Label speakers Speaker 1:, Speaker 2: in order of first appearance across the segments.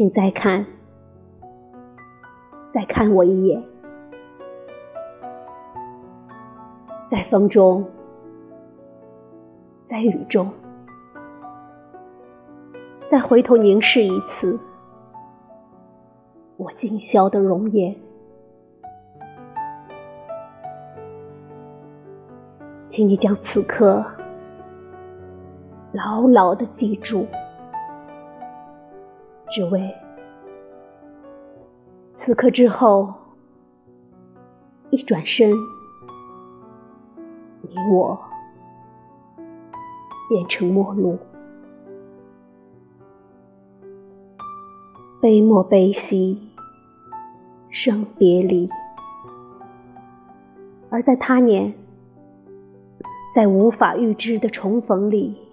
Speaker 1: 请再看，再看我一眼，在风中，在雨中，再回头凝视一次我今宵的容颜，请你将此刻牢牢的记住。只为此刻之后，一转身，你我变成陌路，悲莫悲兮，生别离。而在他年，在无法预知的重逢里。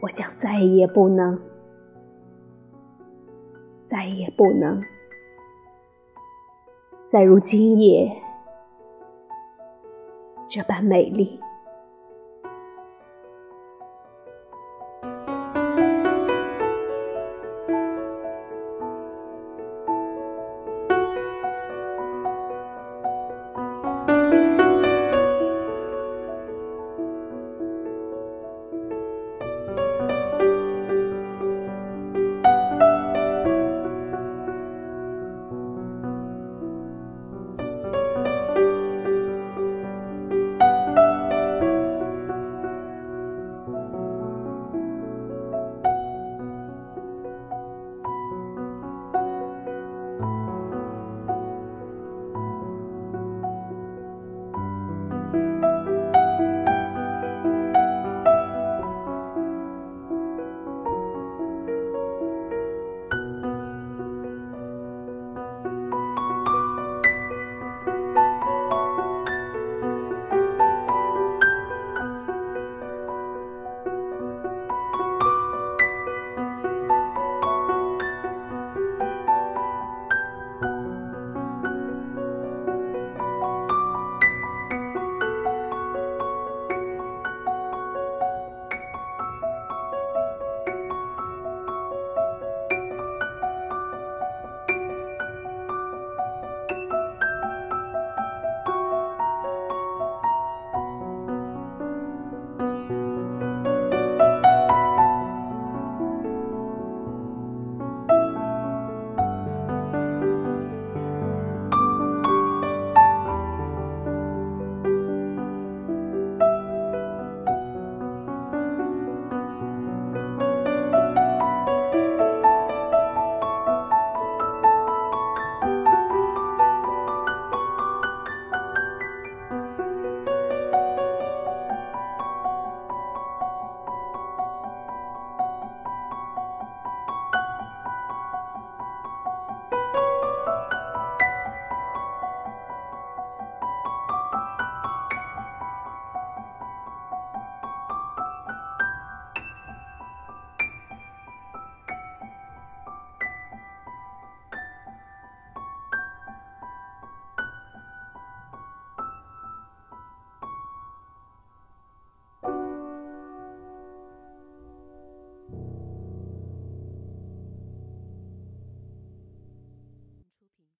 Speaker 1: 我将再也不能，再也不能，再如今夜这般美丽。